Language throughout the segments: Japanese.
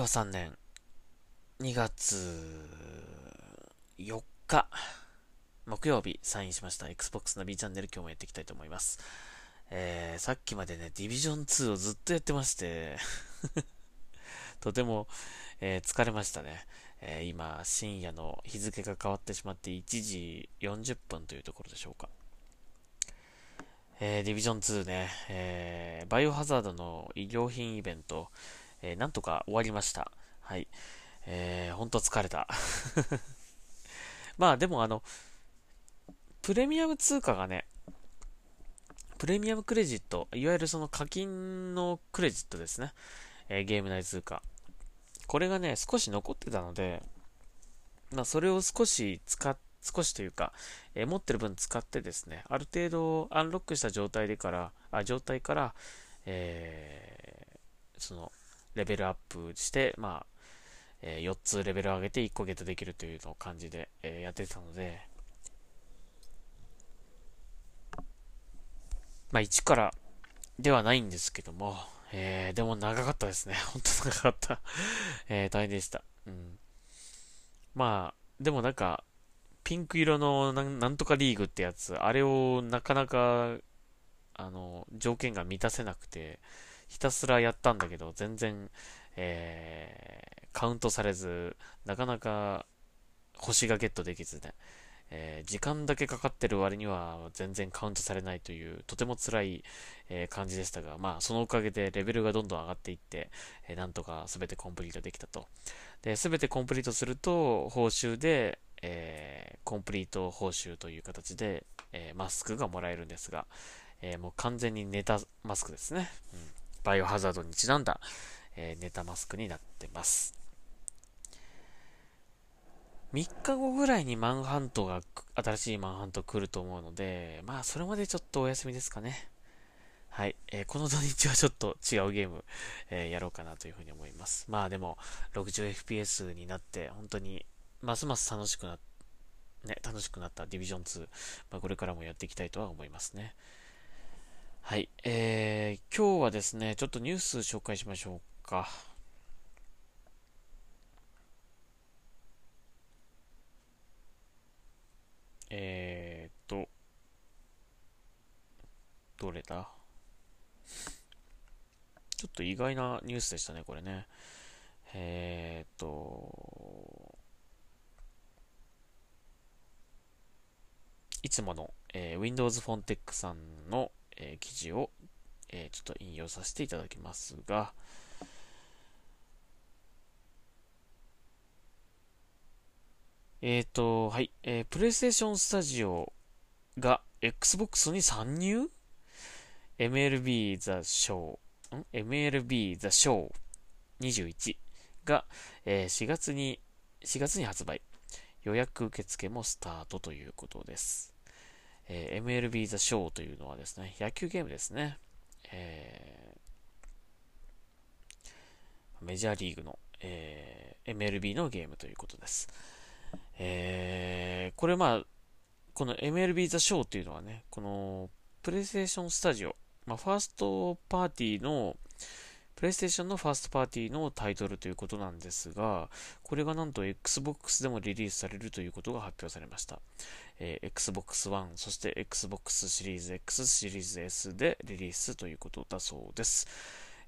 令和3年2月4日木曜日サインしました Xbox の B チャンネル今日もやっていきたいと思います。えー、さっきまでね、ディビジョン2をずっとやってまして とても、えー、疲れましたね。えー、今、深夜の日付が変わってしまって1時40分というところでしょうか。えー、ディビジョン2ね、えー、バイオハザードの医療品イベント、えー、なんとか終わりました。はい。えー、ほんと疲れた。まあでもあの、プレミアム通貨がね、プレミアムクレジット、いわゆるその課金のクレジットですね。えー、ゲーム内通貨。これがね、少し残ってたので、まあそれを少し使っ少しというか、えー、持ってる分使ってですね、ある程度アンロックした状態でから、あ状態から、えー、その、レベルアップして、まあ、えー、4つレベル上げて1個ゲットできるというの感じで、えー、やってたので、まあ1からではないんですけども、えー、でも長かったですね。本当長かった。え、大変でした。うん。まあ、でもなんか、ピンク色のなんとかリーグってやつ、あれをなかなか、あの、条件が満たせなくて、ひたすらやったんだけど、全然、えー、カウントされず、なかなか星がゲットできずね、えー、時間だけかかってる割には全然カウントされないという、とても辛い、えー、感じでしたが、まあ、そのおかげでレベルがどんどん上がっていって、えー、なんとか全てコンプリートできたと。で、全てコンプリートすると、報酬で、えコンプリート報酬という形で、えマスクがもらえるんですが、えもう完全にネタマスクですね。うん、バイオハザードにちなんだ、えネタマスクになってます。3日後ぐらいにマンハントが、新しいマンハント来ると思うので、まあ、それまでちょっとお休みですかね。はい。えー、この土日はちょっと違うゲーム、えー、やろうかなというふうに思います。まあでも、60fps になって、本当に、ますます楽しくな、ね、楽しくなったディビジョン2、まあ、これからもやっていきたいとは思いますね。はい。えー、今日はですね、ちょっとニュース紹介しましょうか。えー、と、どれだ？ちょっと意外なニュースでしたね、これね。えー、と、いつもの、えー、Windows フォンテックさんの、えー、記事を、えー、ちょっと引用させていただきますが、えっ、ー、と、はい、えー、プレイステーションスタジオが Xbox に参入 ?MLB The Show、ん ?MLB The Show 21が、えー、4月に、4月に発売。予約受付もスタートということです。えー、MLB The Show というのはですね、野球ゲームですね。えー、メジャーリーグの、えー、MLB のゲームということです。えー、これまあ、この MLB The Show っていうのはね、このプレイステーションスタジオ、まあ、ファーストパーティーの、プレイステーションのファーストパーティーのタイトルということなんですが、これがなんと Xbox でもリリースされるということが発表されました。えー、Xbox One、そして Xbox シリーズ X、シリーズ S でリリースということだそうです。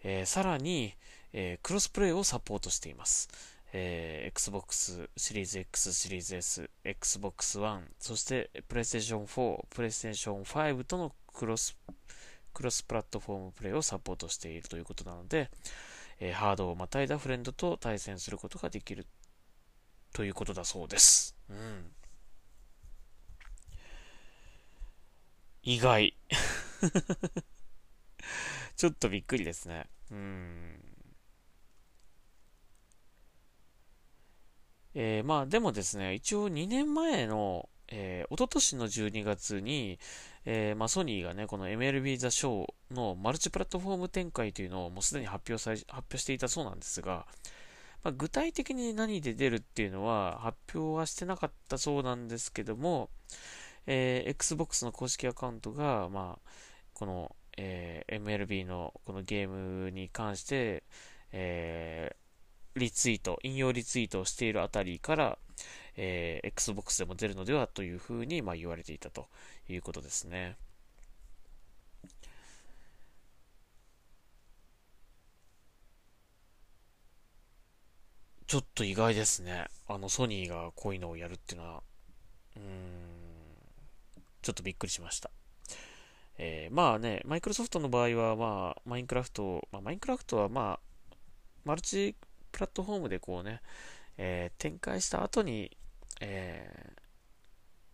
えー、さらに、えー、クロスプレイをサポートしています。えー、Xbox シリーズ X、シリーズ S、Xbox One、そして PlayStation 4、PlayStation 5とのクロスプレイ、クロスプラットフォームプレイをサポートしているということなので、えー、ハードをまたいだフレンドと対戦することができるということだそうです。うん。意外。ちょっとびっくりですね。うん。えー、まあでもですね、一応2年前の、えー、一昨年の12月に、えー、まあ、ソニーがね、この MLB ザショーのマルチプラットフォーム展開というのをもうすでに発表され、発表していたそうなんですが、まあ、具体的に何で出るっていうのは発表はしてなかったそうなんですけども、えー、Xbox の公式アカウントが、まあ、この、えー、MLB のこのゲームに関して、えー、リツイート、引用リツイートをしているあたりから、えー、Xbox でも出るのではというふうに、まあ、言われていたということですね。ちょっと意外ですね。あの、ソニーがこういうのをやるっていうのは、うん、ちょっとびっくりしました。えー、まあね、マイクロソフトの場合は、まあ、マインクラフト、まあ、マインクラフトはまあ、マルチプラットフォームでこうね、えー、展開した後に、え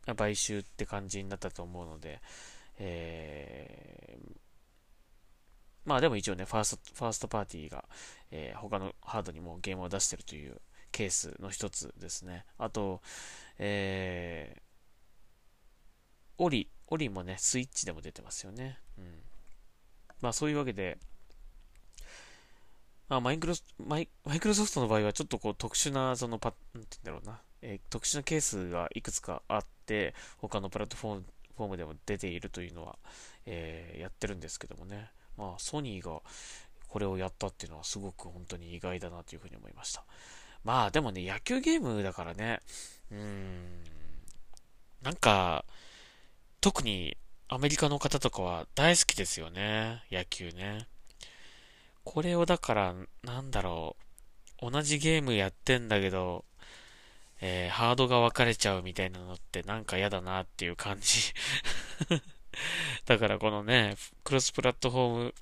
ー、買収って感じになったと思うので、えー、まあでも一応ね、ファースト、ファーストパーティーが、えー、他のハードにもゲームを出してるというケースの一つですね。あと、えー、オリ、オリもね、スイッチでも出てますよね。うん。まあそういうわけで、まあマイクロ、マイマイクロソフトの場合はちょっとこう特殊な、そのパ、なんて言うんだろうな、えー、特殊なケースがいくつかあって、他のプラットフォームフォームでも出ているというのは、えー、やってるんですけどもね。まあ、ソニーがこれをやったっていうのはすごく本当に意外だなというふうに思いました。まあ、でもね、野球ゲームだからね、うーん、なんか、特にアメリカの方とかは大好きですよね、野球ね。これをだから、なんだろう、同じゲームやってんだけど、えー、ハードが分かれちゃうみたいなのってなんか嫌だなっていう感じ。だからこのね、クロスプラットフォー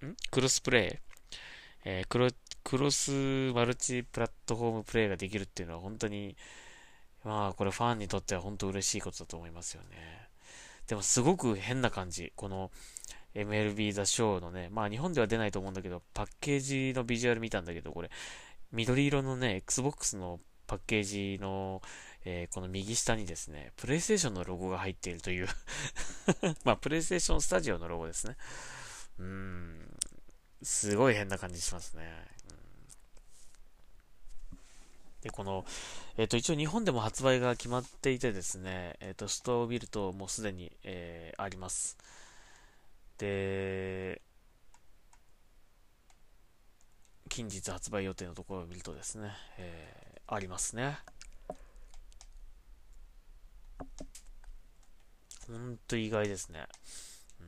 ム、ん？クロスプレイ、えー、クロ、クロスマルチプラットフォームプレイができるっていうのは本当に、まあこれファンにとっては本当嬉しいことだと思いますよね。でもすごく変な感じ。この MLB ザショーのね、まあ日本では出ないと思うんだけど、パッケージのビジュアル見たんだけど、これ、緑色のね、Xbox のパッケージの、えー、この右下にですね、プレイステーションのロゴが入っているという まあ、プレイステーションスタジオのロゴですね。うーん、すごい変な感じしますね。で、この、えっ、ー、と、一応日本でも発売が決まっていてですね、えっ、ー、と、ストアを見るともうすでに、えー、あります。で、近日発売予定のところを見るとですね、えー、ありますね。ほんと意外ですね。うん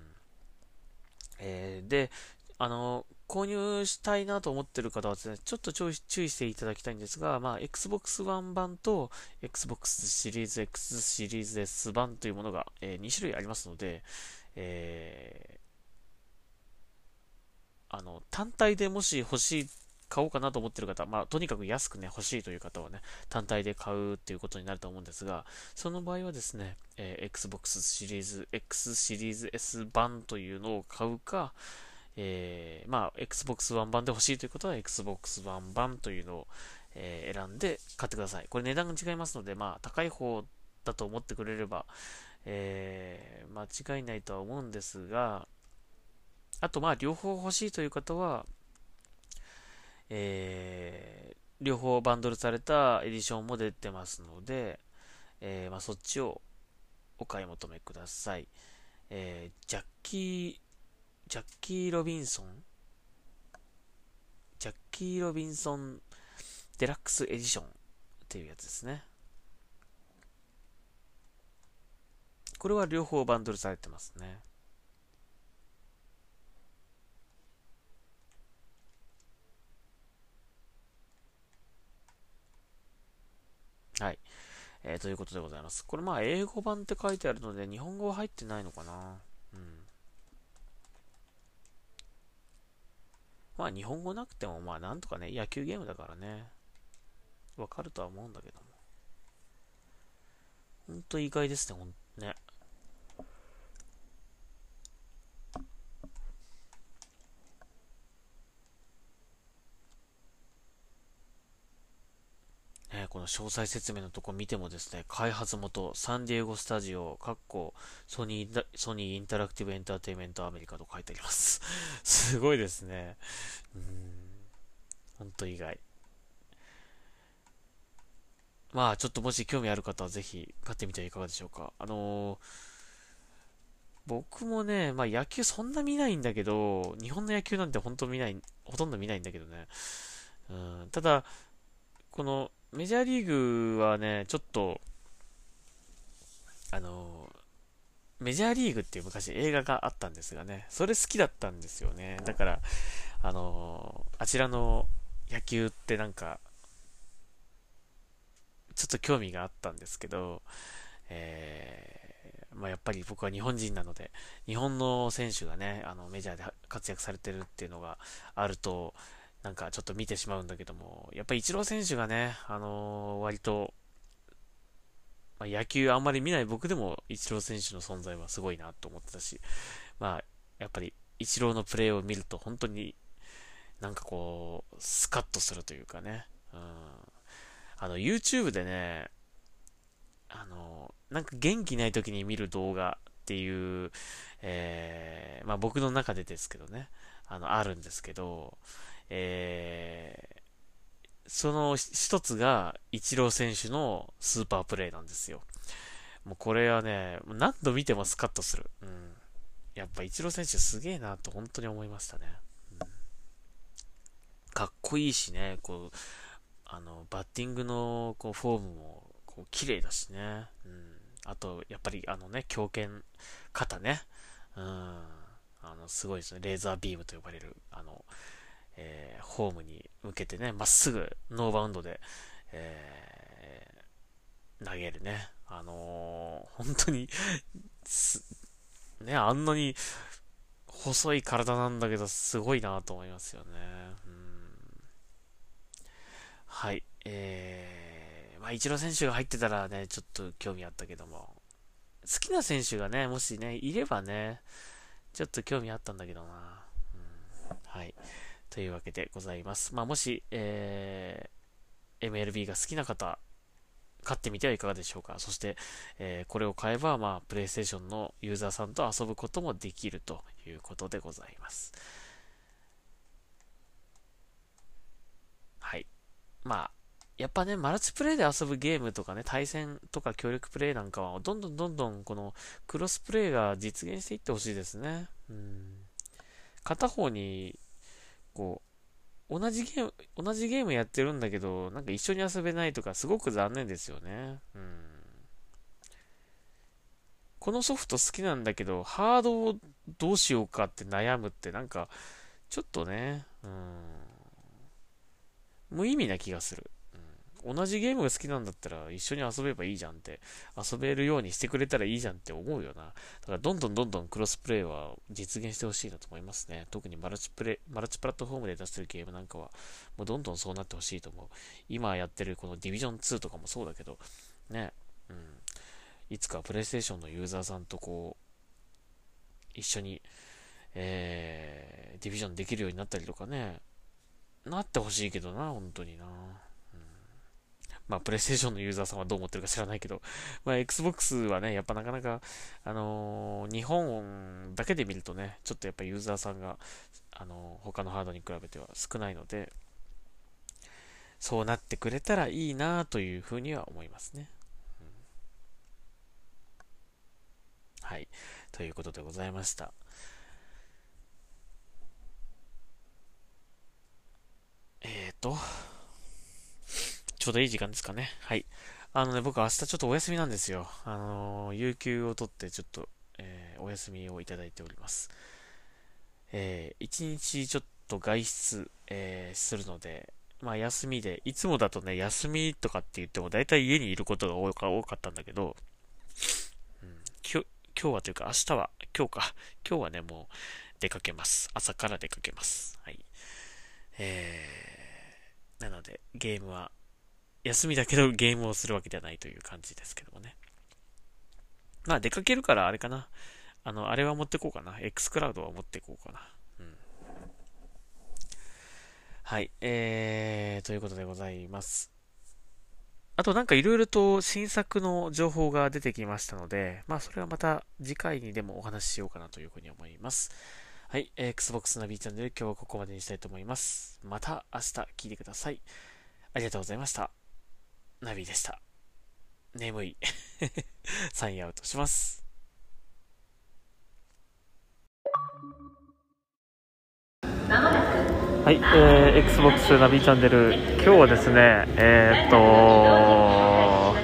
えー、で、あの、購入したいなと思ってる方はですね、ちょっと注意していただきたいんですが、まあ、Xbox One 版と Xbox シリーズ X シリーズ S 版というものが、えー、2種類ありますので、えー、あの、単体でもし欲しい買おうかなと思ってる方、まあ、とにかく安くね、欲しいという方はね、単体で買うっていうことになると思うんですが、その場合はですね、えー、Xbox シリーズ X シリーズ S 版というのを買うか、えー、まあ、Xbox One 版で欲しいということは Xbox One 版というのを、えー、選んで買ってください。これ値段が違いますので、まあ、高い方だと思ってくれれば、えー、間違いないとは思うんですが、あと、まあ、両方欲しいという方は、えー、両方バンドルされたエディションも出てますので、えー、まあ、そっちをお買い求めください。えー、ジャッキー、ジャッキー・ロビンソン？ジャッキー・ロビンソンデラックスエディションっていうやつですね。これは両方バンドルされてますね。はい。えー、ということでございます。これまあ英語版って書いてあるので日本語は入ってないのかなうん。まあ日本語なくてもまあなんとかね、野球ゲームだからね、わかるとは思うんだけども。ほんと意外ですね、ほんね。この詳細説明のとこ見てもですね、開発元、サンディエゴスタジオ、かっこ、ソニー、ソニーインタラクティブエンターテイメントアメリカと書いてあります。すごいですね。うん。ほんと意外。まあ、ちょっともし興味ある方はぜひ買ってみてはいかがでしょうか。あのー、僕もね、まあ野球そんな見ないんだけど、日本の野球なんて本当見ない、ほとんど見ないんだけどね。うん、ただ、このメジャーリーグはね、ちょっと、あの、メジャーリーグっていう昔映画があったんですがね、それ好きだったんですよね。だから、あの、あちらの野球ってなんか、ちょっと興味があったんですけど、えー、まあ、やっぱり僕は日本人なので、日本の選手がね、あのメジャーで活躍されてるっていうのがあると、なんかちょっと見てしまうんだけども、やっぱりイチロー選手がね、あのー、割と、まあ、野球あんまり見ない僕でもイチロー選手の存在はすごいなと思ってたし、まあ、やっぱりイチローのプレーを見ると本当になんかこう、スカッとするというかね、うん。あの、YouTube でね、あの、なんか元気ない時に見る動画っていう、えー、まあ僕の中でですけどね、あの、あるんですけど、えー、その一つが、イチロー選手のスーパープレイなんですよ。もうこれはね、何度見てもスカッとする。うん。やっぱイチロー選手すげえなと本当に思いましたね。うん、かっこいいしね、こう、あの、バッティングのこうフォームもこう綺麗だしね。うん。あと、やっぱりあのね、強肩肩ね。うん。あの、すごいですね。レーザービームと呼ばれる、あの、えー、ホームに向けてね、まっすぐノーバウンドで、えー、投げるね。あのー、本当にね、あんなに細い体なんだけど、すごいなと思いますよね。うん、はい。えー、まあ、イチロー選手が入ってたらね、ちょっと興味あったけども、好きな選手がね、もしね、いればね、ちょっと興味あったんだけどな。うん、はい。というわけでございます。まあ、もし、えー、MLB が好きな方、買ってみてはいかがでしょうか。そして、えー、これを買えば、まあ、プレイステーションのユーザーさんと遊ぶこともできるということでございます。はい。まあ、やっぱね、マルチプレイで遊ぶゲームとかね、対戦とか協力プレイなんかは、どんどんどんどんこのクロスプレイが実現していってほしいですね。うん。片方にこう、同じゲーム、同じゲームやってるんだけど、なんか一緒に遊べないとか、すごく残念ですよね。うん。このソフト好きなんだけど、ハードをどうしようかって悩むって、なんか、ちょっとね、うん。無意味な気がする。同じゲームが好きなんだったら一緒に遊べばいいじゃんって、遊べるようにしてくれたらいいじゃんって思うよな。だからどんどんどんどんクロスプレイは実現してほしいなと思いますね。特にマルチプレイ、マルチプラットフォームで出してるゲームなんかは、もうどんどんそうなってほしいと思う。今やってるこのディビジョン2とかもそうだけど、ね、うん。いつかプレイステーションのユーザーさんとこう、一緒に、えー、ディビジョンできるようになったりとかね、なってほしいけどな、本当にな。まあ、プレイステーションのユーザーさんはどう思ってるか知らないけど、まあ、Xbox はね、やっぱなかなか、あのー、日本だけで見るとね、ちょっとやっぱユーザーさんが、あのー、他のハードに比べては少ないので、そうなってくれたらいいなというふうには思いますね。はい。ということでございました。えっ、ー、と、ちょうどいい時間ですかね。はい。あのね、僕明日ちょっとお休みなんですよ。あの、有給を取ってちょっと、えー、お休みをいただいております。えー、一日ちょっと外出、えー、するので、まあ休みで、いつもだとね、休みとかって言っても大体家にいることが多かったんだけど、うん、今日、今日はというか明日は、今日か、今日はね、もう出かけます。朝から出かけます。はい。えー、なので、ゲームは休みだけどゲームをするわけではないという感じですけどもね。まあ出かけるからあれかな。あの、あれは持ってこうかな。X クラウドは持ってこうかな。うん。はい。えー、ということでございます。あとなんかいろいろと新作の情報が出てきましたので、まあそれはまた次回にでもお話ししようかなというふうに思います。はい。Xbox ナビチャンネル今日はここまでにしたいと思います。また明日聞いてください。ありがとうございました。ナビでした。眠い。サインアウトします。はい、えー、Xbox ナビチャンネル今日はですねえー、っと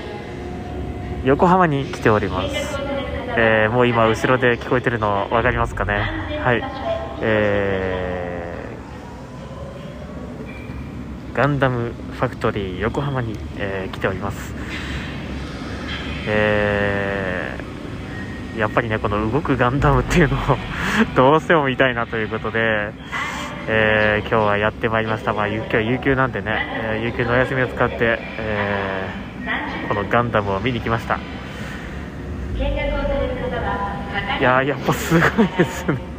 横浜に来ております、えー、もう今後ろで聞こえてるの分かりますかね？はいえー、ガンダムファクトリー横浜に、えー、来ております。えー、やっぱりねこの動くガンダムっていうのを どうしても見たいなということでえー、今日はやってまいりました、まあ、今日は有給なんでね、えー、有給のお休みを使って、えー、このガンダムを見に来ました。いややっぱすごいですね。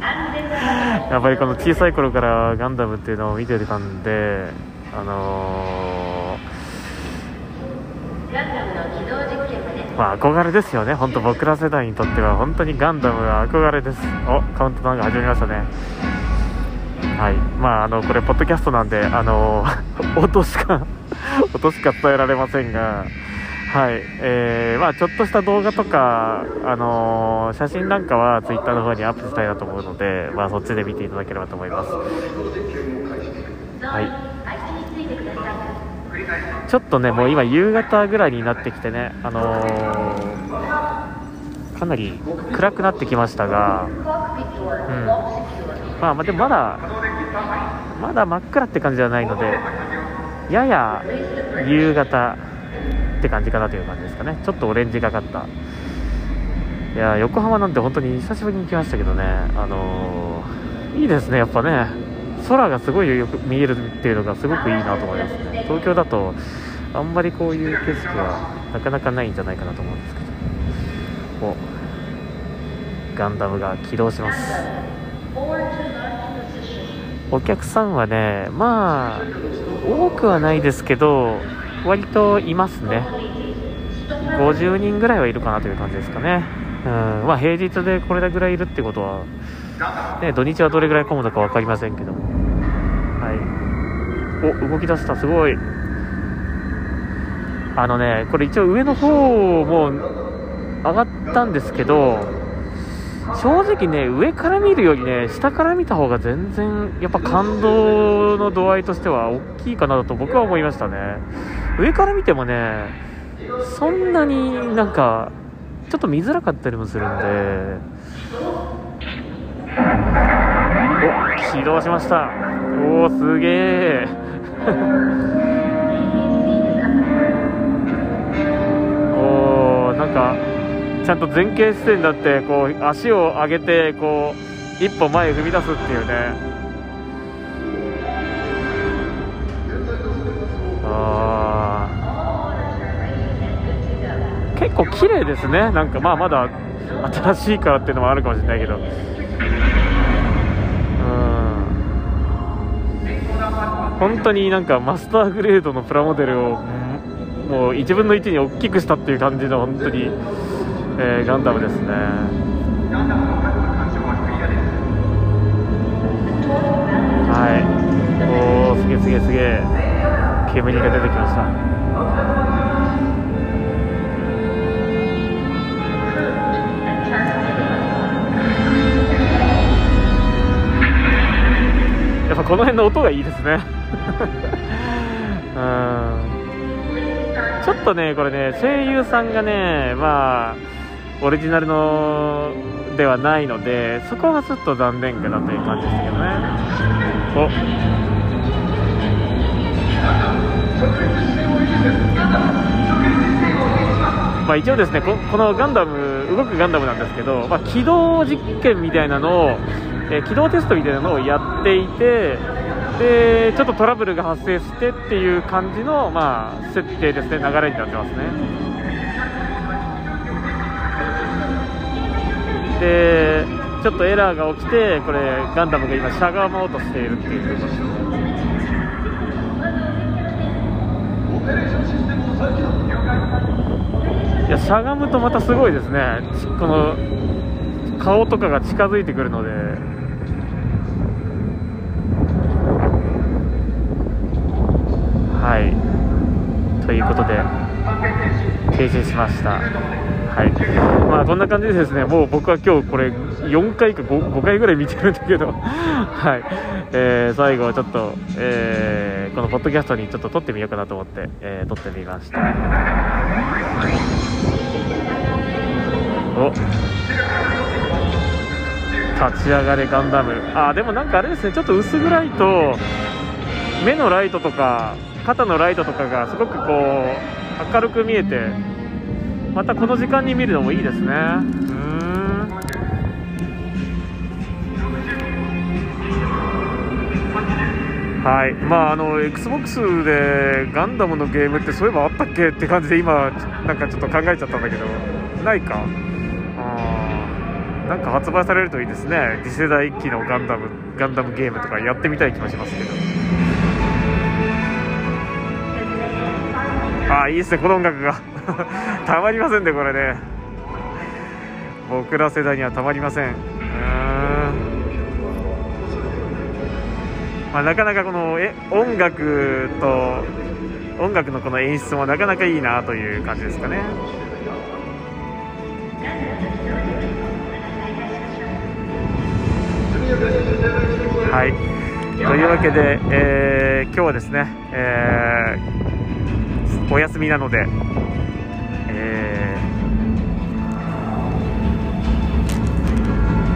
やっぱりこの小さい頃からガンダムっていうのを見てたんであのー、まあ憧れですよね。本当僕ら世代にとっては本当にガンダムは憧れです。おカウントダウンが始まりましたね。はい。まああのこれポッドキャストなんであの 音しか 音しか伝えられませんが。はい。えー、まあちょっとした動画とかあの写真なんかは Twitter の方にアップしたいなと思うのでまあそっちで見ていただければと思います。はい。ちょっとねもう今夕方ぐらいになってきてねあのー、かなり暗くなってきましたがうん。まあ、まあ、でもまだまだ真っ暗って感じではないのでやや夕方って感じかなという感じですかね。ちょっとオレンジがかった。いや横浜なんて本当に久しぶりに来ましたけどね。あのー、いいですねやっぱね。空がすごいよく見えるっていうのがすごくいいなと思いますね東京だとあんまりこういう景色はなかなかないんじゃないかなと思うんですけどおガンダムが起動しますお客さんはね、まあ、多くはないですけど、割といますね。50人ぐらいはいるかなという感じですかね。うん、まあ平日でこれぐらいいるってことは、ね、土日はどれぐらい混むのか分かりませんけども。お、動き出した、すごい。あのね、これ一応上の方も上がったんですけど、正直ね、上から見るよりね、下から見た方が全然、やっぱ感動の度合いとしては大きいかなと僕は思いましたね。上から見てもね、そんなになんか、ちょっと見づらかったりもするんで、お、起動しました。おー、すげえ。おー、なんか、ちゃんと前傾姿勢になってこう足を上げてこう一歩前へ踏み出すっていうね。あ結構綺麗ですね。なんかまあまだ新しいからっていうのもあるかもしれないけど。本当になんかマスターグレードのプラモデルをもう1分の1に大きくしたっていう感じの本当にえー、ガンダムですね。はい。おおすげえすげえすげえ。煙が出てきました。やっぱこの辺の音がいいですね。うん。ちょっとねこれね声優さんがねまあオリジナルのではないのでそこはちょっと残念かなという感じですけどね。お。まあ、一応ですねこのガンダム動くガンダムなんですけど、まあ、起動実験みたいなのを、えー、起動テストみたいなのをやっていてでちょっとトラブルが発生してっていう感じの、まあ、設定ですね。流れになってますね。でちょっとエラーが起きてこれガンダムが今しゃがもうとしているっていうことですいやしゃがむとまたすごいですね。この顔とかが近づいてくるので。はい。ということで停止しました。はい。まあこんな感じでですねもう僕は今日これ4回か 5, 5回ぐらい見てるんだけど、はい。えー、最後はちょっと、えー、このポッドキャストにちょっと撮ってみようかなと思って、えー、撮ってみました。お。立ち上がれガンダム。あでもなんかあれですねちょっと薄暗いと目のライトとか肩のライトとかがすごくこう明るく見えてまたこの時間に見るのもいいですね。うん。はい。まああの XBOX でガンダムのゲームってそういえばあったっけって感じで今なんかちょっと考えちゃったんだけどないか？なんか発売されるといいですね。次世代機のガンダムガンダムゲームとかやってみたい気もしますけど。あいいですね。この音楽が。たまりませんねこれね。僕ら世代にはたまりません。うん。まあ、なかなかこのえ音楽と音楽のこの演出もなかなかいいなという感じですかね。はい。というわけで、えー、今日はですね、えー、お休みなので、え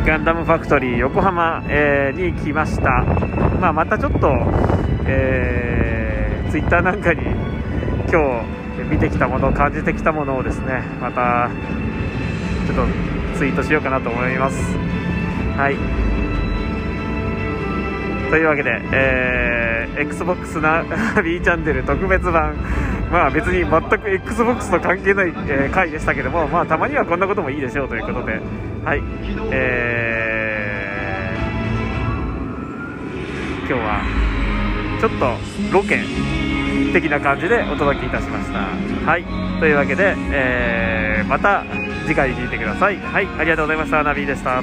ー、ガンダムファクトリー横浜、えー、に来ました、まあ、またちょっと、えー、ツイッターなんかに今日見てきたもの感じてきたものをですねまたちょっとツイートしようかなと思います。はい。というわけで、えー、XBOX な B チャンネル特別版、まあ別に全く XBOX と関係ない、えー、回でしたけども、まあたまにはこんなこともいいでしょうということで、はい、えー、今日はちょっとロケ的な感じでお届けいたしました。はい、というわけで、えー、また次回聞いてください。はい、ありがとうございました。ナビでした。